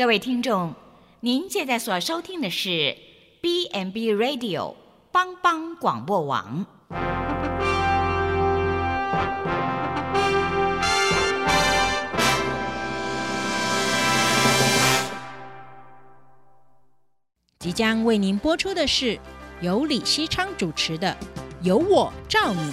各位听众，您现在所收听的是 B&B Radio 帮帮广播网。即将为您播出的是由李希昌主持的《由我照你》。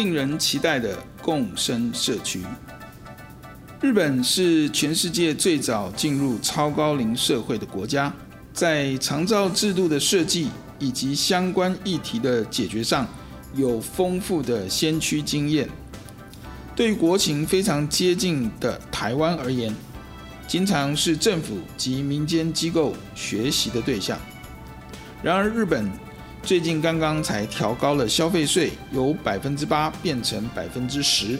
令人期待的共生社区。日本是全世界最早进入超高龄社会的国家，在长照制度的设计以及相关议题的解决上，有丰富的先驱经验。对国情非常接近的台湾而言，经常是政府及民间机构学习的对象。然而，日本最近刚刚才调高了消费税，由百分之八变成百分之十，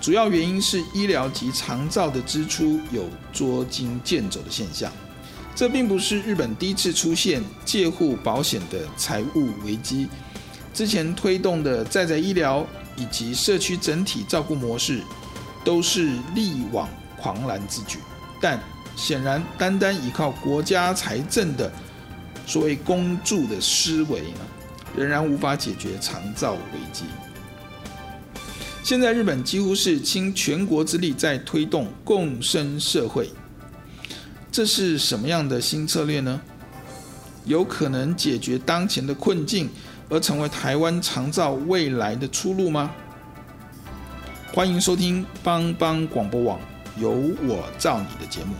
主要原因是医疗及长照的支出有捉襟见肘的现象。这并不是日本第一次出现介护保险的财务危机，之前推动的在宅医疗以及社区整体照顾模式都是力挽狂澜之举，但显然单单依靠国家财政的。所谓公助的思维呢，仍然无法解决长照危机。现在日本几乎是倾全国之力在推动共生社会，这是什么样的新策略呢？有可能解决当前的困境，而成为台湾长照未来的出路吗？欢迎收听帮帮广播网有我造你的节目。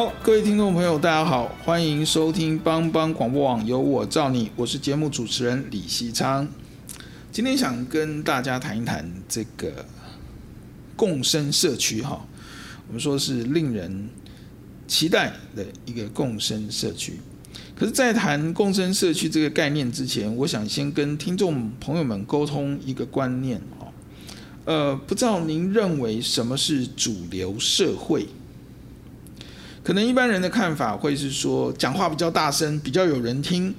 好，各位听众朋友，大家好，欢迎收听帮帮广播网有我照你，我是节目主持人李西昌。今天想跟大家谈一谈这个共生社区哈，我们说是令人期待的一个共生社区。可是，在谈共生社区这个概念之前，我想先跟听众朋友们沟通一个观念哈，呃，不知道您认为什么是主流社会？可能一般人的看法会是说，讲话比较大声，比较有人听，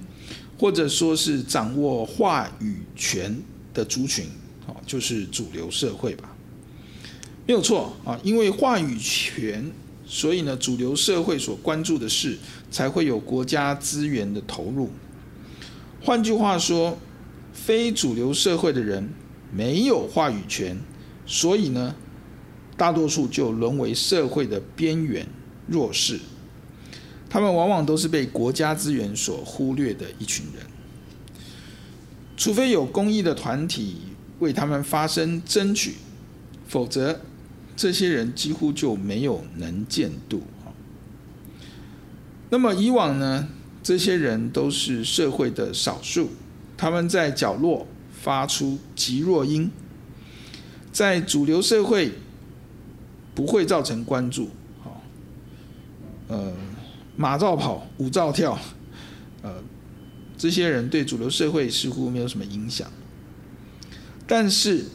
或者说是掌握话语权的族群，哦，就是主流社会吧。没有错啊，因为话语权，所以呢，主流社会所关注的事才会有国家资源的投入。换句话说，非主流社会的人没有话语权，所以呢，大多数就沦为社会的边缘。弱势，他们往往都是被国家资源所忽略的一群人，除非有公益的团体为他们发声争取，否则这些人几乎就没有能见度。那么以往呢，这些人都是社会的少数，他们在角落发出极弱音，在主流社会不会造成关注。呃，马照跑，舞照跳，呃，这些人对主流社会似乎没有什么影响。但是，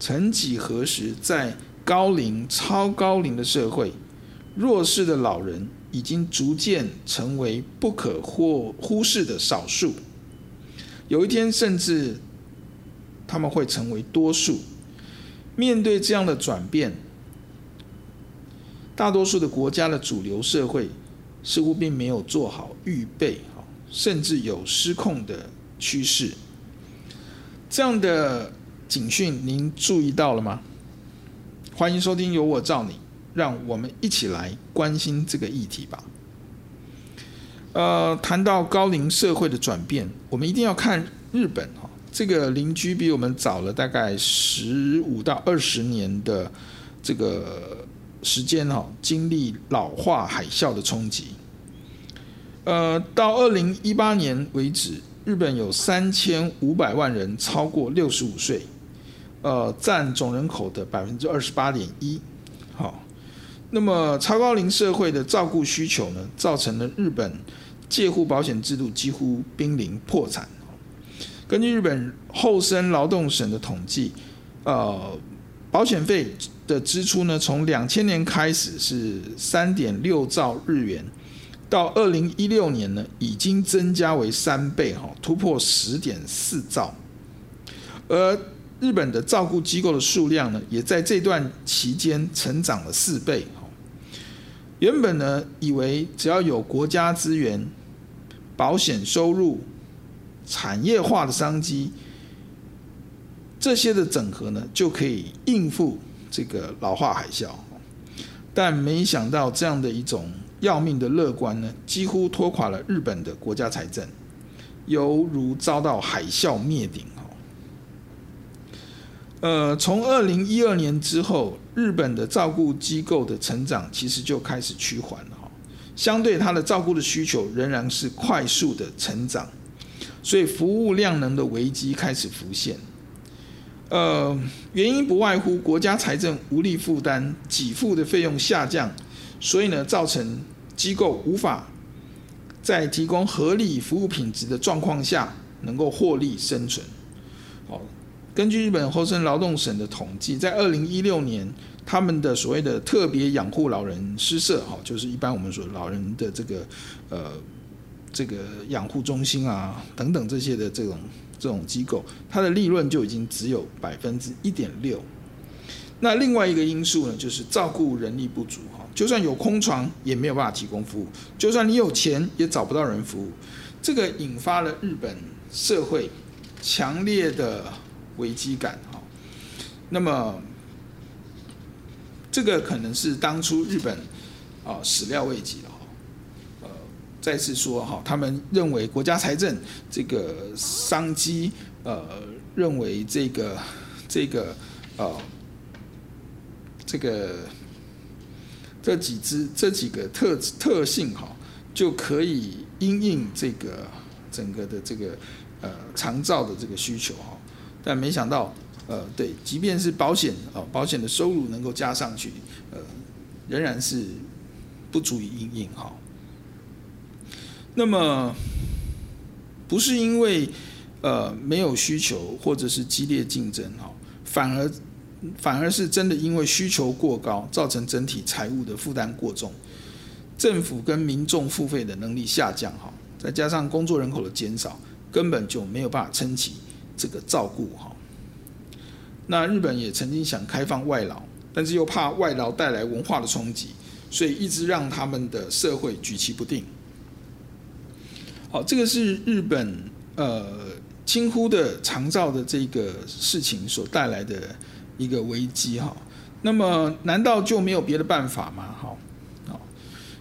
曾几何时，在高龄、超高龄的社会，弱势的老人已经逐渐成为不可或忽视的少数。有一天，甚至他们会成为多数。面对这样的转变，大多数的国家的主流社会似乎并没有做好预备，甚至有失控的趋势。这样的警讯您注意到了吗？欢迎收听《由我罩你》，让我们一起来关心这个议题吧。呃，谈到高龄社会的转变，我们一定要看日本哈这个邻居比我们早了大概十五到二十年的这个时间哈，经历老化海啸的冲击。呃，到二零一八年为止，日本有三千五百万人超过六十五岁，呃，占总人口的百分之二十八点一。好，那么超高龄社会的照顾需求呢，造成了日本介护保险制度几乎濒临破产。根据日本厚生劳动省的统计，呃，保险费的支出呢，从两千年开始是三点六兆日元。到二零一六年呢，已经增加为三倍哈，突破十点四兆。而日本的照顾机构的数量呢，也在这段期间成长了四倍。原本呢，以为只要有国家资源、保险收入、产业化的商机，这些的整合呢，就可以应付这个老化海啸。但没想到这样的一种。要命的乐观呢，几乎拖垮了日本的国家财政，犹如遭到海啸灭顶哈。呃，从二零一二年之后，日本的照顾机构的成长其实就开始趋缓了哈。相对它的照顾的需求仍然是快速的成长，所以服务量能的危机开始浮现。呃，原因不外乎国家财政无力负担，给付的费用下降。所以呢，造成机构无法在提供合理服务品质的状况下，能够获利生存。好，根据日本厚生劳动省的统计，在二零一六年，他们的所谓的特别养护老人施设，哈，就是一般我们说老人的这个呃这个养护中心啊等等这些的这种这种机构，它的利润就已经只有百分之一点六。那另外一个因素呢，就是照顾人力不足哈，就算有空床也没有办法提供服务，就算你有钱也找不到人服务，这个引发了日本社会强烈的危机感哈。那么这个可能是当初日本啊始料未及的。再次说哈，他们认为国家财政这个商机，呃，认为这个这个呃。这个这几支这几个特特性哈，就可以因应这个整个的这个呃长照的这个需求哈，但没想到呃对，即便是保险啊保险的收入能够加上去，呃仍然是不足以因应哈。那么不是因为呃没有需求或者是激烈竞争哈，反而。反而是真的因为需求过高，造成整体财务的负担过重，政府跟民众付费的能力下降哈，再加上工作人口的减少，根本就没有办法撑起这个照顾哈。那日本也曾经想开放外劳，但是又怕外劳带来文化的冲击，所以一直让他们的社会举棋不定。好，这个是日本呃轻忽的长照的这个事情所带来的。一个危机哈，那么难道就没有别的办法吗？好，好，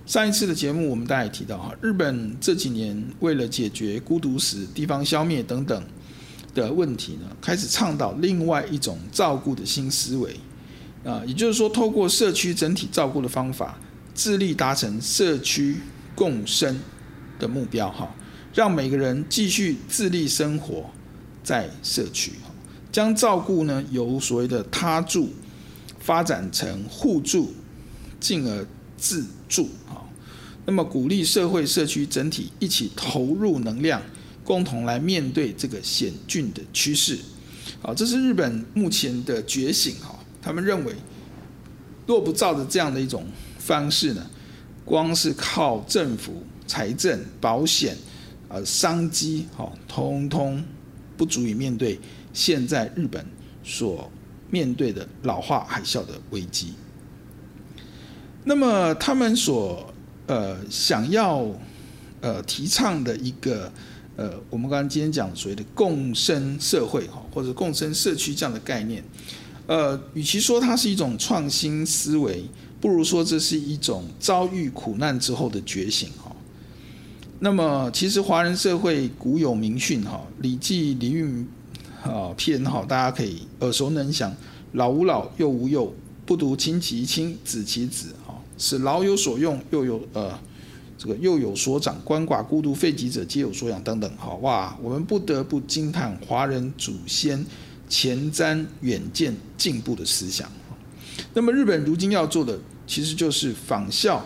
上一次的节目我们大家也提到哈，日本这几年为了解决孤独死、地方消灭等等的问题呢，开始倡导另外一种照顾的新思维啊，也就是说，透过社区整体照顾的方法，致力达成社区共生的目标哈，让每个人继续自立生活在社区。将照顾呢由所谓的他助发展成互助，进而自助啊。那么鼓励社会社区整体一起投入能量，共同来面对这个险峻的趋势。好，这是日本目前的觉醒哈。他们认为，若不照着这样的一种方式呢，光是靠政府财政、保险、商机，好，通通不足以面对。现在日本所面对的老化海啸的危机，那么他们所呃想要呃提倡的一个呃，我们刚刚今天讲所谓的共生社会哈，或者共生社区这样的概念，呃，与其说它是一种创新思维，不如说这是一种遭遇苦难之后的觉醒哈。那么其实华人社会古有名训哈，《礼记·礼运》。啊篇哈，大家可以耳熟能详。老吾老，幼吾幼，不独亲其亲，子其子哈，使老有所用，又有呃这个幼有所长，鳏寡孤独废疾者皆有所养等等。好哇，我们不得不惊叹华人祖先前瞻远见进步的思想。那么日本如今要做的，其实就是仿效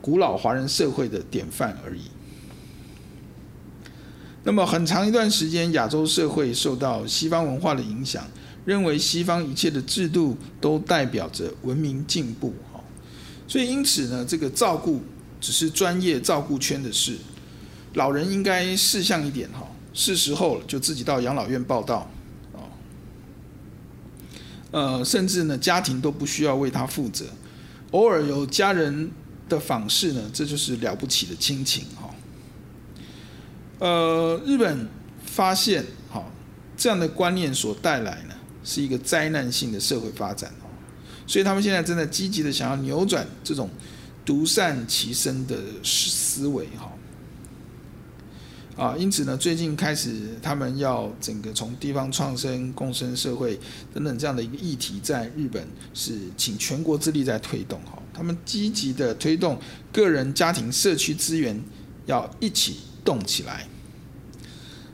古老华人社会的典范而已。那么很长一段时间，亚洲社会受到西方文化的影响，认为西方一切的制度都代表着文明进步，哈，所以因此呢，这个照顾只是专业照顾圈的事，老人应该识相一点，哈，是时候了就自己到养老院报到，呃，甚至呢，家庭都不需要为他负责，偶尔有家人的访视呢，这就是了不起的亲情，呃，日本发现，哈，这样的观念所带来呢，是一个灾难性的社会发展哦，所以他们现在正在积极的想要扭转这种独善其身的思维，哈，啊，因此呢，最近开始他们要整个从地方创生、共生社会等等这样的一个议题，在日本是请全国之力在推动，哈，他们积极的推动个人、家庭、社区资源要一起动起来。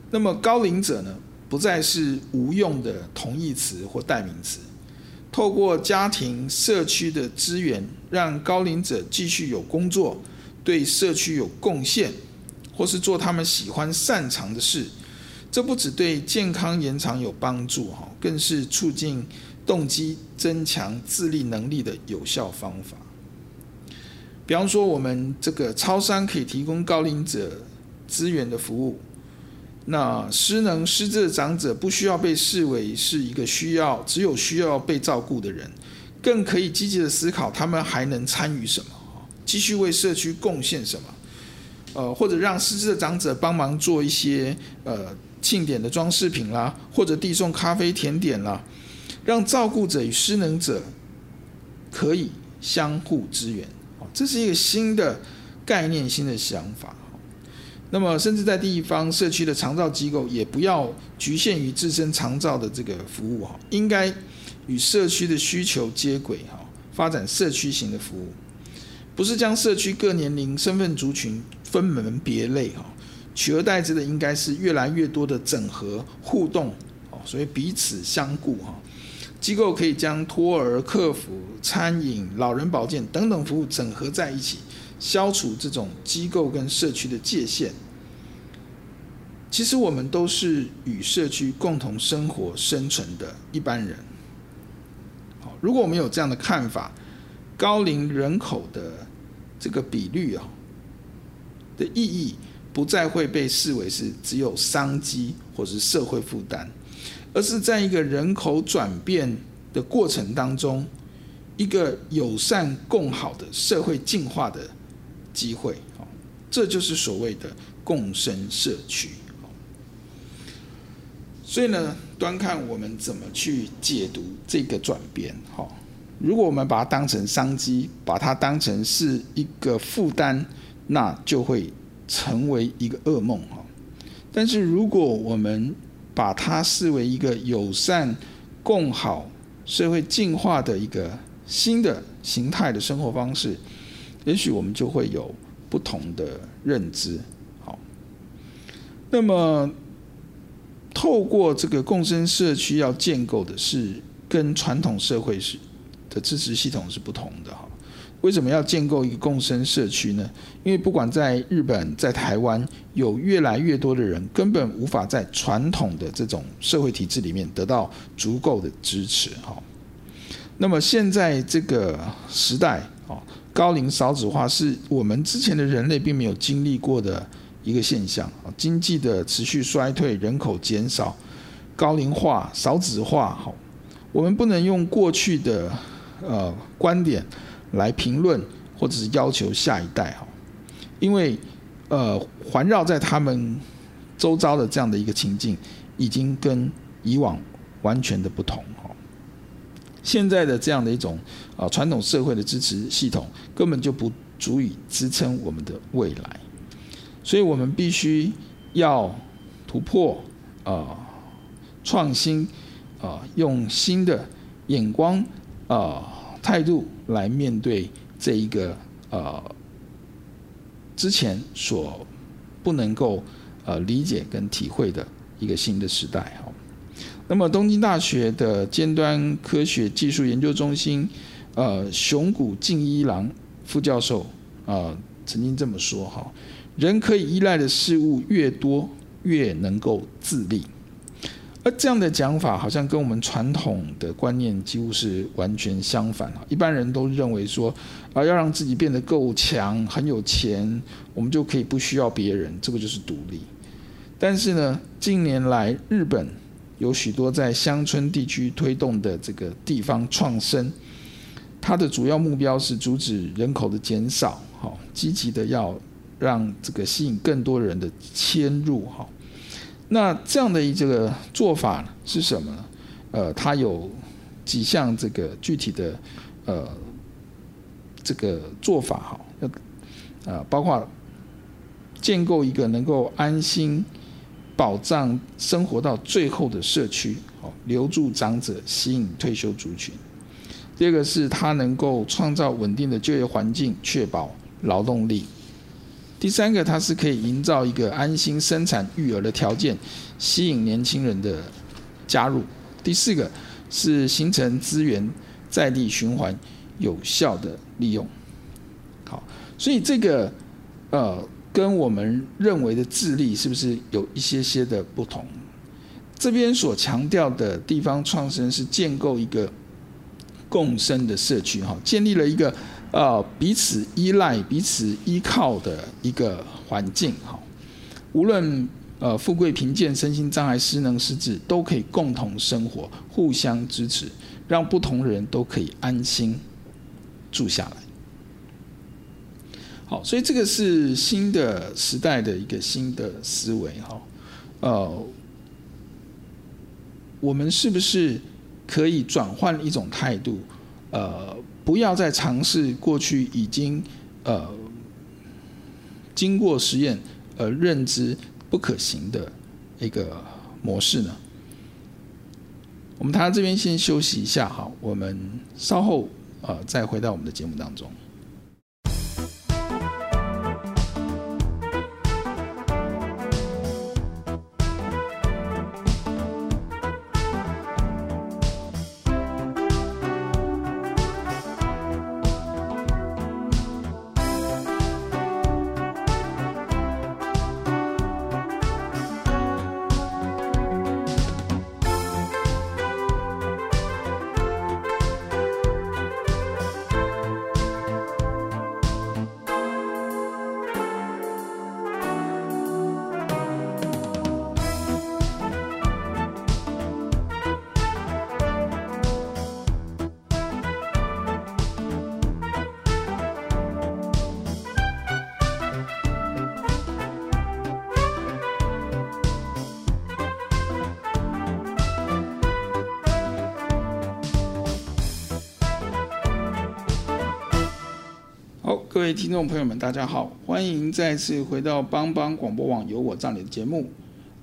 那么高龄者呢，不再是无用的同义词或代名词。透过家庭、社区的资源，让高龄者继续有工作，对社区有贡献，或是做他们喜欢擅长的事。这不只对健康延长有帮助，哈，更是促进动机、增强自立能力的有效方法。比方说，我们这个超商可以提供高龄者资源的服务。那失能失智的长者不需要被视为是一个需要只有需要被照顾的人，更可以积极的思考他们还能参与什么，继续为社区贡献什么，呃，或者让失智的长者帮忙做一些呃庆典的装饰品啦，或者递送咖啡甜点啦，让照顾者与失能者可以相互支援，这是一个新的概念、新的想法。那么，甚至在地方社区的长照机构，也不要局限于自身长照的这个服务哈，应该与社区的需求接轨哈，发展社区型的服务，不是将社区各年龄、身份族群分门别类哈，取而代之的应该是越来越多的整合互动哦，所以彼此相顾哈。机构可以将托儿、客服、餐饮、老人保健等等服务整合在一起。消除这种机构跟社区的界限。其实我们都是与社区共同生活、生存的一般人。好，如果我们有这样的看法，高龄人口的这个比率啊的意义，不再会被视为是只有商机或是社会负担，而是在一个人口转变的过程当中，一个友善共好的社会进化的。机会，这就是所谓的共生社区。所以呢，端看我们怎么去解读这个转变。哈，如果我们把它当成商机，把它当成是一个负担，那就会成为一个噩梦。哈，但是如果我们把它视为一个友善、共好、社会进化的一个新的形态的生活方式。也许我们就会有不同的认知。好，那么透过这个共生社区要建构的是跟传统社会是的支持系统是不同的哈。为什么要建构一个共生社区呢？因为不管在日本、在台湾，有越来越多的人根本无法在传统的这种社会体制里面得到足够的支持哈。那么现在这个时代啊。高龄少子化是我们之前的人类并没有经历过的一个现象，经济的持续衰退，人口减少，高龄化、少子化，好，我们不能用过去的呃观点来评论或者是要求下一代哈，因为呃环绕在他们周遭的这样的一个情境，已经跟以往完全的不同。现在的这样的一种啊传统社会的支持系统根本就不足以支撑我们的未来，所以我们必须要突破啊创新，啊，用新的眼光啊态度来面对这一个啊之前所不能够呃理解跟体会的一个新的时代啊。那么东京大学的尖端科学技术研究中心呃熊谷敬一郎副教授啊曾经这么说哈。人可以依赖的事物越多，越能够自立。而这样的讲法，好像跟我们传统的观念几乎是完全相反。一般人都认为说，啊，要让自己变得够强、很有钱，我们就可以不需要别人，这个就是独立。但是呢，近年来日本有许多在乡村地区推动的这个地方创生，它的主要目标是阻止人口的减少，好，积极的要。让这个吸引更多人的迁入哈，那这样的一这个做法是什么呢？呃，它有几项这个具体的呃这个做法哈，要啊包括建构一个能够安心保障生活到最后的社区，好留住长者，吸引退休族群。第二个是它能够创造稳定的就业环境，确保劳动力。第三个，它是可以营造一个安心生产育儿的条件，吸引年轻人的加入。第四个是形成资源在地循环，有效的利用。好，所以这个呃，跟我们认为的智力是不是有一些些的不同？这边所强调的地方创生是建构一个共生的社区，哈，建立了一个。呃，彼此依赖、彼此依靠的一个环境，哈，无论呃富贵贫贱、身心障碍、失能失智，都可以共同生活，互相支持，让不同人都可以安心住下来。好，所以这个是新的时代的一个新的思维，哈，呃，我们是不是可以转换一种态度？呃。不要再尝试过去已经呃经过实验而认知不可行的一个模式呢？我们谈到这边先休息一下哈，我们稍后呃再回到我们的节目当中。各位听众朋友们，大家好，欢迎再次回到帮帮广播网由我照你的节目。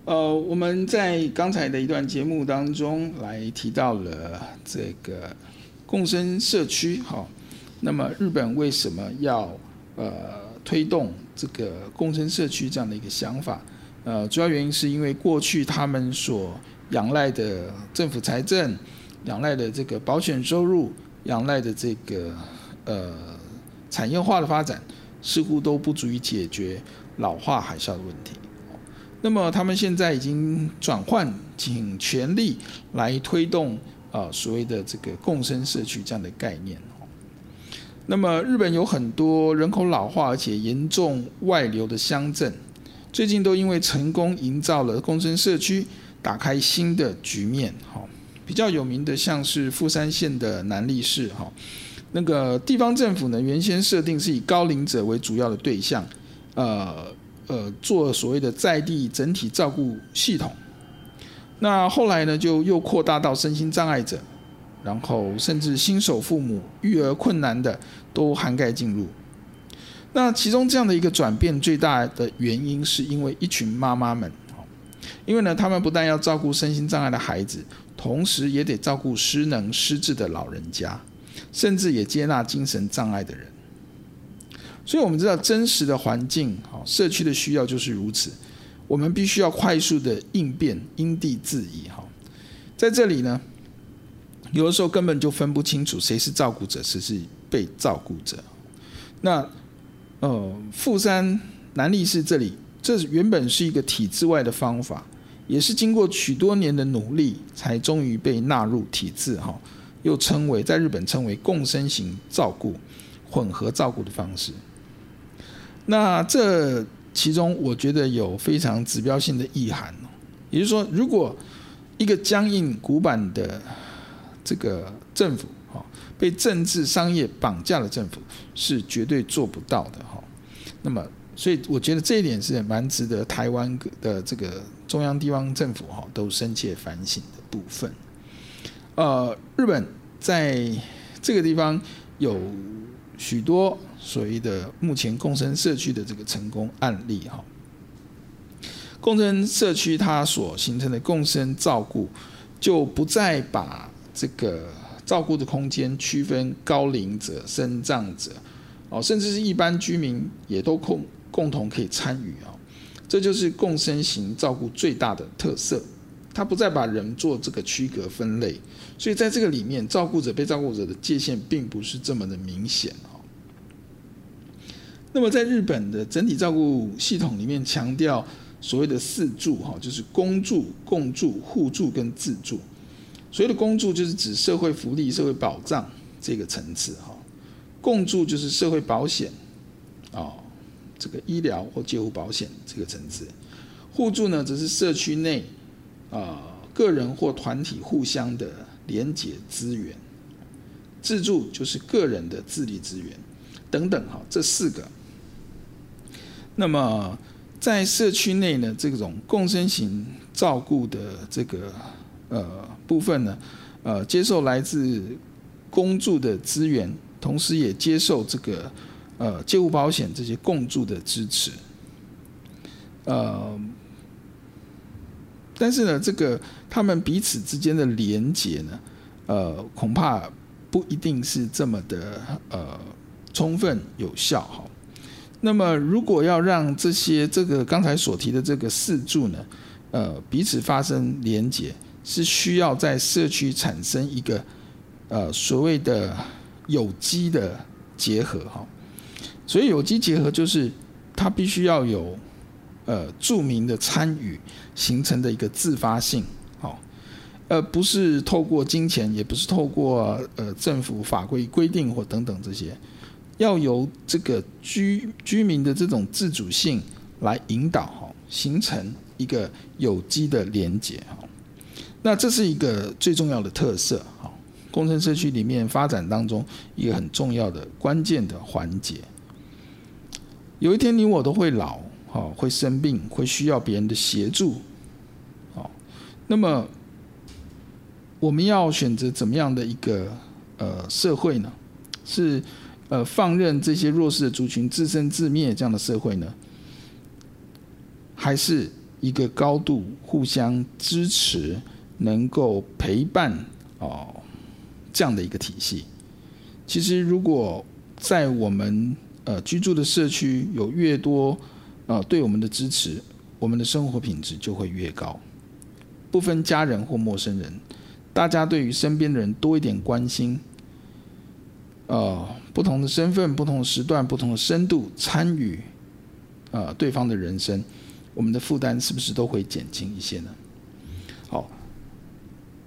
呃，我们在刚才的一段节目当中来提到了这个共生社区，好，那么日本为什么要呃推动这个共生社区这样的一个想法？呃，主要原因是因为过去他们所仰赖的政府财政、仰赖的这个保险收入、仰赖的这个呃。产业化的发展似乎都不足以解决老化海啸的问题。那么他们现在已经转换，尽全力来推动啊所谓的这个共生社区这样的概念。那么日本有很多人口老化而且严重外流的乡镇，最近都因为成功营造了共生社区，打开新的局面。哈，比较有名的像是富山县的南利市，哈。那个地方政府呢，原先设定是以高龄者为主要的对象，呃呃，做所谓的在地整体照顾系统。那后来呢，就又扩大到身心障碍者，然后甚至新手父母、育儿困难的都涵盖进入。那其中这样的一个转变，最大的原因是因为一群妈妈们，因为呢，他们不但要照顾身心障碍的孩子，同时也得照顾失能失智的老人家，甚至也接纳精神障碍的人。所以，我们知道真实的环境，好社区的需要就是如此。我们必须要快速的应变，因地制宜。哈，在这里呢，有的时候根本就分不清楚谁是照顾者，谁是被照顾者。那，呃，富山南力士这里，这原本是一个体制外的方法，也是经过许多年的努力，才终于被纳入体制。哈，又称为在日本称为共生型照顾、混合照顾的方式。那这其中，我觉得有非常指标性的意涵，也就是说，如果一个僵硬古板的这个政府，哈，被政治商业绑架的政府，是绝对做不到的，哈。那么，所以我觉得这一点是蛮值得台湾的这个中央地方政府，哈，都深切反省的部分。呃，日本在这个地方有许多。所谓的目前共生社区的这个成功案例哈，共生社区它所形成的共生照顾，就不再把这个照顾的空间区分高龄者、身障者，哦，甚至是一般居民也都共共同可以参与啊，这就是共生型照顾最大的特色，他不再把人做这个区隔分类，所以在这个里面，照顾者被照顾者的界限并不是这么的明显。那么，在日本的整体照顾系统里面，强调所谓的四助哈，就是公助、共助、互助跟自助。所谓的公助就是指社会福利、社会保障这个层次哈，共助就是社会保险啊，这个医疗或介护保险这个层次。互助呢，则是社区内啊个人或团体互相的连结资源。自助就是个人的自立资源等等哈，这四个。那么，在社区内呢，这种共生型照顾的这个呃部分呢，呃，接受来自公助的资源，同时也接受这个呃介护保险这些共助的支持。呃，但是呢，这个他们彼此之间的连接呢，呃，恐怕不一定是这么的呃充分有效哈。那么，如果要让这些这个刚才所提的这个四柱呢，呃，彼此发生连接，是需要在社区产生一个呃所谓的有机的结合哈。所以有机结合就是它必须要有呃著名的参与形成的一个自发性，好，呃，不是透过金钱，也不是透过呃政府法规规定或等等这些。要由这个居居民的这种自主性来引导哈，形成一个有机的连结哈。那这是一个最重要的特色哈，共生社区里面发展当中一个很重要的关键的环节。有一天你我都会老哦，会生病，会需要别人的协助。好，那么我们要选择怎么样的一个呃社会呢？是。呃，放任这些弱势的族群自生自灭这样的社会呢，还是一个高度互相支持、能够陪伴哦这样的一个体系？其实，如果在我们呃居住的社区有越多啊对我们的支持，我们的生活品质就会越高。不分家人或陌生人，大家对于身边的人多一点关心，呃。不同的身份、不同的时段、不同的深度参与，呃，对方的人生，我们的负担是不是都会减轻一些呢？好，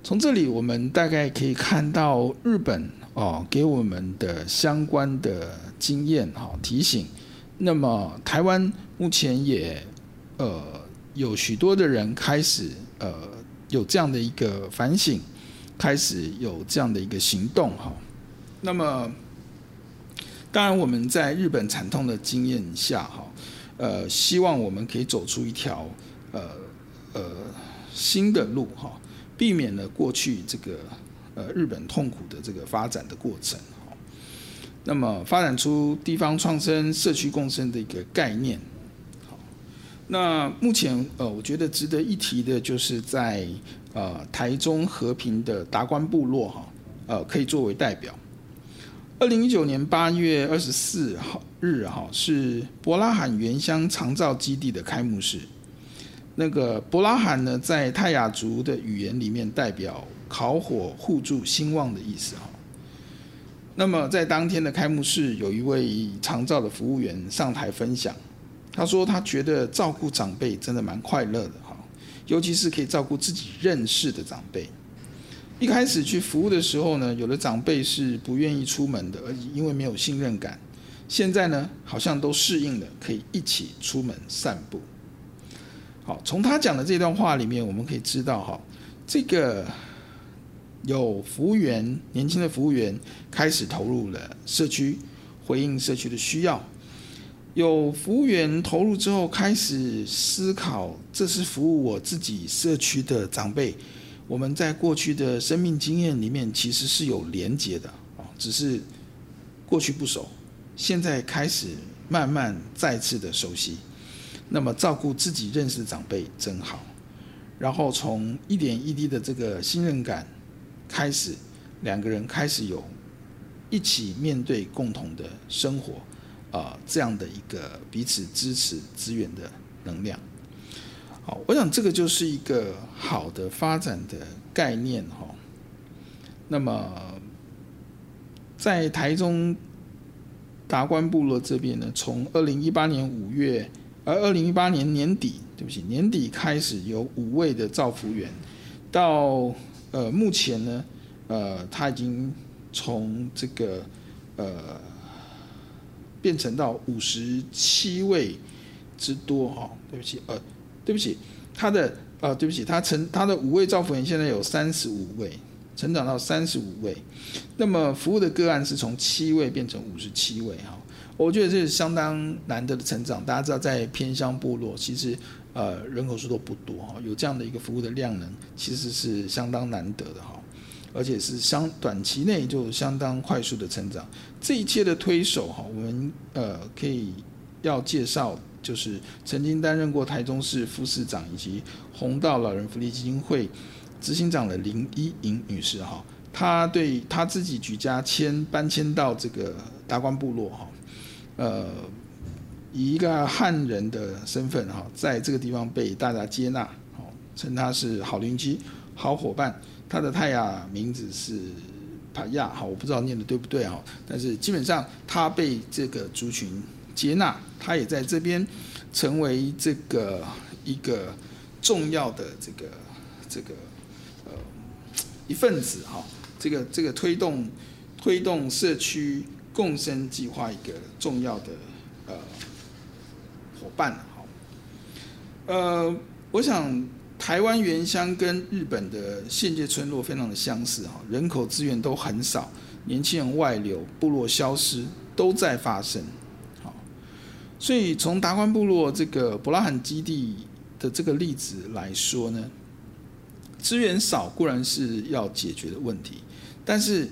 从这里我们大概可以看到日本哦给我们的相关的经验哈提醒。那么台湾目前也呃有许多的人开始呃有这样的一个反省，开始有这样的一个行动哈。那么。当然，我们在日本惨痛的经验下，哈，呃，希望我们可以走出一条呃呃新的路，哈，避免了过去这个呃日本痛苦的这个发展的过程，那么，发展出地方创生、社区共生的一个概念，好。那目前呃，我觉得值得一提的就是在呃台中和平的达官部落哈，呃可以作为代表。二零一九年八月二十四号日哈是伯拉罕原乡长照基地的开幕式。那个伯拉罕呢，在泰雅族的语言里面代表烤火互助兴旺的意思哈。那么在当天的开幕式，有一位长照的服务员上台分享。他说：“他觉得照顾长辈真的蛮快乐的哈，尤其是可以照顾自己认识的长辈。一开始去服务的时候呢，有的长辈是不愿意出门的，而因为没有信任感。现在呢，好像都适应了，可以一起出门散步。好，从他讲的这段话里面，我们可以知道哈，这个有服务员，年轻的服务员开始投入了社区，回应社区的需要。”有服务员投入之后，开始思考，这是服务我自己社区的长辈。我们在过去的生命经验里面，其实是有连结的啊，只是过去不熟，现在开始慢慢再次的熟悉。那么照顾自己认识的长辈真好，然后从一点一滴的这个信任感开始，两个人开始有一起面对共同的生活。啊，这样的一个彼此支持资源的能量，好，我想这个就是一个好的发展的概念哈。那么，在台中达官部落这边呢，从二零一八年五月，而二零一八年年底，对不起，年底开始有五位的造福员，到呃目前呢，呃他已经从这个呃。变成到五十七位之多哈，对不起，呃，对不起，他的呃，对不起，他成他的五位造福员现在有三十五位，成长到三十五位，那么服务的个案是从七位变成五十七位哈，我觉得这是相当难得的成长。大家知道，在偏乡部落，其实呃人口数都不多哈，有这样的一个服务的量能，其实是相当难得的哈。而且是相短期内就相当快速的成长，这一切的推手哈，我们呃可以要介绍，就是曾经担任过台中市副市长以及弘道老人福利基金会执行长的林依莹女士哈，她对她自己举家迁搬迁到这个达观部落哈，呃，以一个汉人的身份哈，在这个地方被大家接纳，哦，称他是好邻居、好伙伴。他的泰雅名字是帕亚，哈，我不知道念的对不对哈，但是基本上他被这个族群接纳，他也在这边成为这个一个重要的这个这个呃一份子哈，这个这个推动推动社区共生计划一个重要的呃伙伴哈，呃，我想。台湾原乡跟日本的县界村落非常的相似哈，人口资源都很少，年轻人外流，部落消失都在发生。好，所以从达官部落这个伯拉罕基地的这个例子来说呢，资源少固然是要解决的问题，但是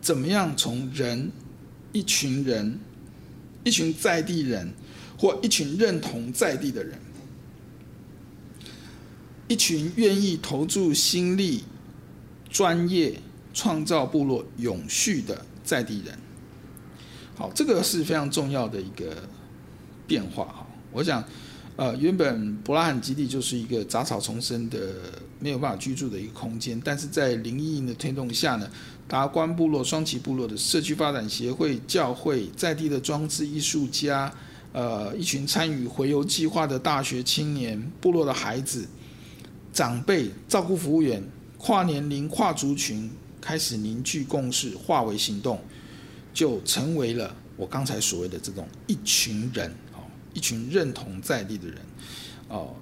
怎么样从人一群人，一群在地人或一群认同在地的人。一群愿意投注心力、专业创造部落永续的在地人，好，这个是非常重要的一个变化哈。我想，呃，原本伯拉罕基地就是一个杂草丛生的、没有办法居住的一个空间，但是在林依莹的推动下呢，达官部落、双旗部落的社区发展协会、教会、在地的装置艺术家，呃，一群参与回游计划的大学青年、部落的孩子。长辈、照顾服务员、跨年龄、跨族群开始凝聚共识，化为行动，就成为了我刚才所谓的这种一群人，哦，一群认同在地的人，哦，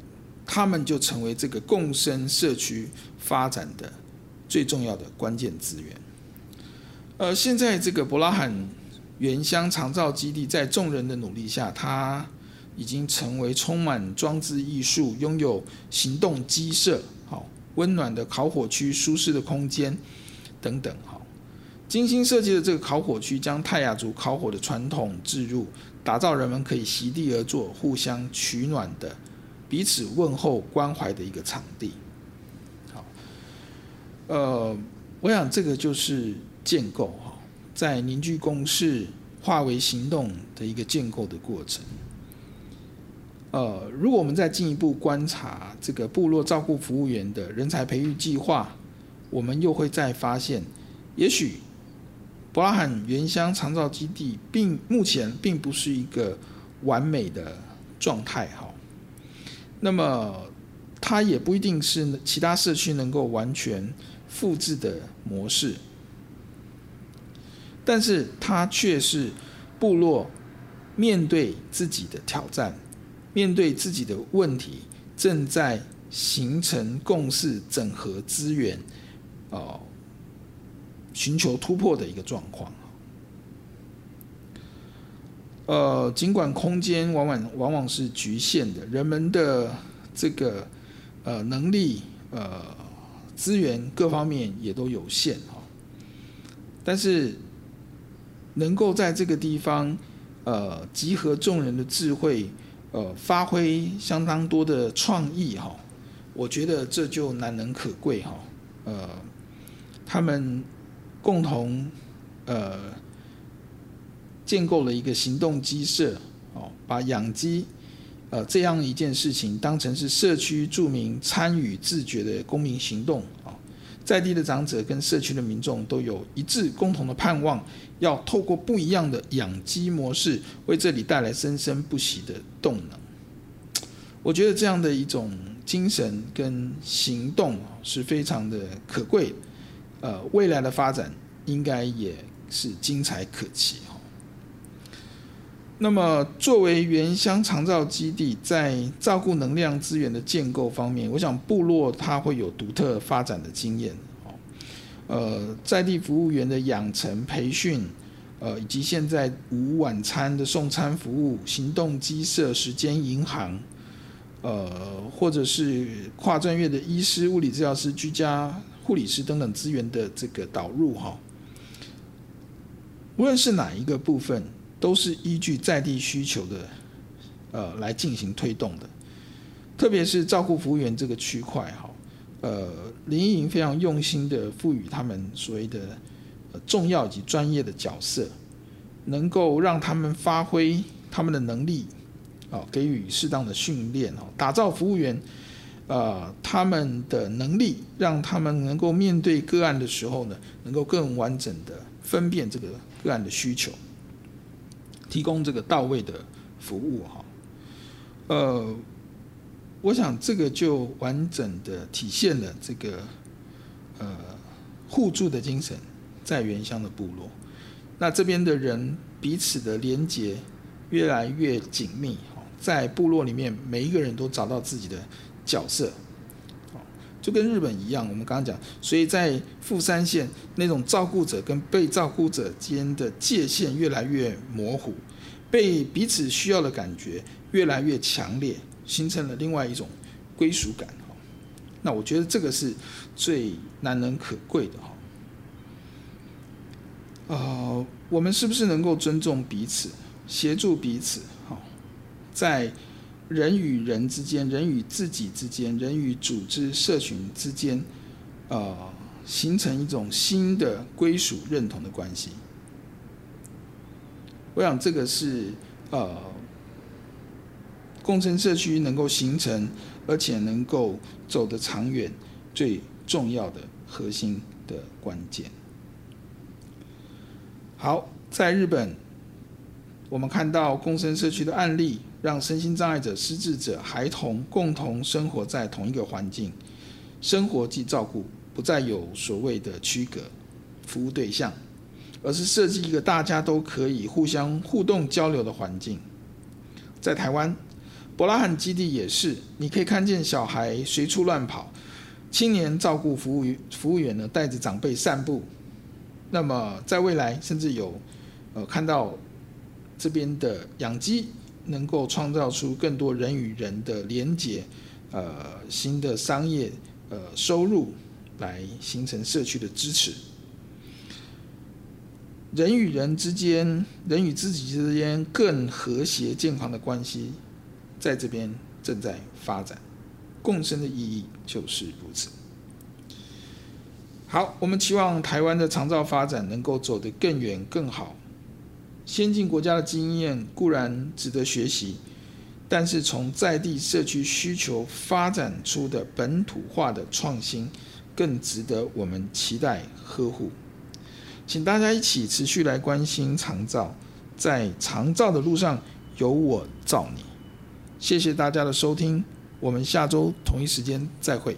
他们就成为这个共生社区发展的最重要的关键资源。呃，现在这个伯拉罕原乡长照基地，在众人的努力下，它已经成为充满装置艺术、拥有行动鸡舍、好温暖的烤火区、舒适的空间等等。好，精心设计的这个烤火区，将泰雅族烤火的传统置入，打造人们可以席地而坐、互相取暖的、彼此问候关怀的一个场地。好，呃，我想这个就是建构，在凝聚共识、化为行动的一个建构的过程。呃，如果我们再进一步观察这个部落照顾服务员的人才培育计划，我们又会再发现，也许博拉罕原乡长照基地并目前并不是一个完美的状态哈。那么，它也不一定是其他社区能够完全复制的模式，但是它却是部落面对自己的挑战。面对自己的问题，正在形成共识、整合资源，哦，寻求突破的一个状况。呃，尽管空间往往往往是局限的，人们的这个呃能力、呃资源各方面也都有限哈，但是能够在这个地方呃集合众人的智慧。呃，发挥相当多的创意哈，我觉得这就难能可贵哈。呃，他们共同呃建构了一个行动鸡舍哦，把养鸡呃这样一件事情当成是社区著名参与自觉的公民行动。在地的长者跟社区的民众都有一致共同的盼望，要透过不一样的养鸡模式，为这里带来生生不息的动能。我觉得这样的一种精神跟行动是非常的可贵，呃，未来的发展应该也是精彩可期。那么，作为原乡长照基地，在照顾能量资源的建构方面，我想部落它会有独特发展的经验。呃，在地服务员的养成培训，呃，以及现在午晚餐的送餐服务、行动鸡舍、时间银行，呃，或者是跨专业的医师、物理治疗师、居家护理师等等资源的这个导入哈，无论是哪一个部分。都是依据在地需求的，呃，来进行推动的。特别是照顾服务员这个区块，哈，呃，林依莹非常用心的赋予他们所谓的重要以及专业的角色，能够让他们发挥他们的能力，啊，给予适当的训练，哦，打造服务员，呃，他们的能力，让他们能够面对个案的时候呢，能够更完整的分辨这个个案的需求。提供这个到位的服务哈，呃，我想这个就完整的体现了这个呃互助的精神，在原乡的部落，那这边的人彼此的连结越来越紧密哈，在部落里面每一个人都找到自己的角色，就跟日本一样，我们刚刚讲，所以在富山县那种照顾者跟被照顾者间的界限越来越模糊，被彼此需要的感觉越来越强烈，形成了另外一种归属感。那我觉得这个是最难能可贵的哈。呃，我们是不是能够尊重彼此，协助彼此？哈，在。人与人之间，人与自己之间，人与组织社群之间，呃，形成一种新的归属认同的关系。我想这个是呃，共生社区能够形成，而且能够走得长远，最重要的核心的关键。好，在日本，我们看到共生社区的案例。让身心障碍者、失智者、孩童共同生活在同一个环境，生活及照顾不再有所谓的区隔服务对象，而是设计一个大家都可以互相互动交流的环境。在台湾，伯拉罕基地也是，你可以看见小孩随处乱跑，青年照顾服务服务员呢带着长辈散步。那么在未来，甚至有呃看到这边的养鸡。能够创造出更多人与人的连结，呃，新的商业呃收入，来形成社区的支持。人与人之间、人与自己之间更和谐健康的关系，在这边正在发展。共生的意义就是如此。好，我们期望台湾的长照发展能够走得更远更好。先进国家的经验固然值得学习，但是从在地社区需求发展出的本土化的创新，更值得我们期待呵护。请大家一起持续来关心长照，在长照的路上有我照你。谢谢大家的收听，我们下周同一时间再会。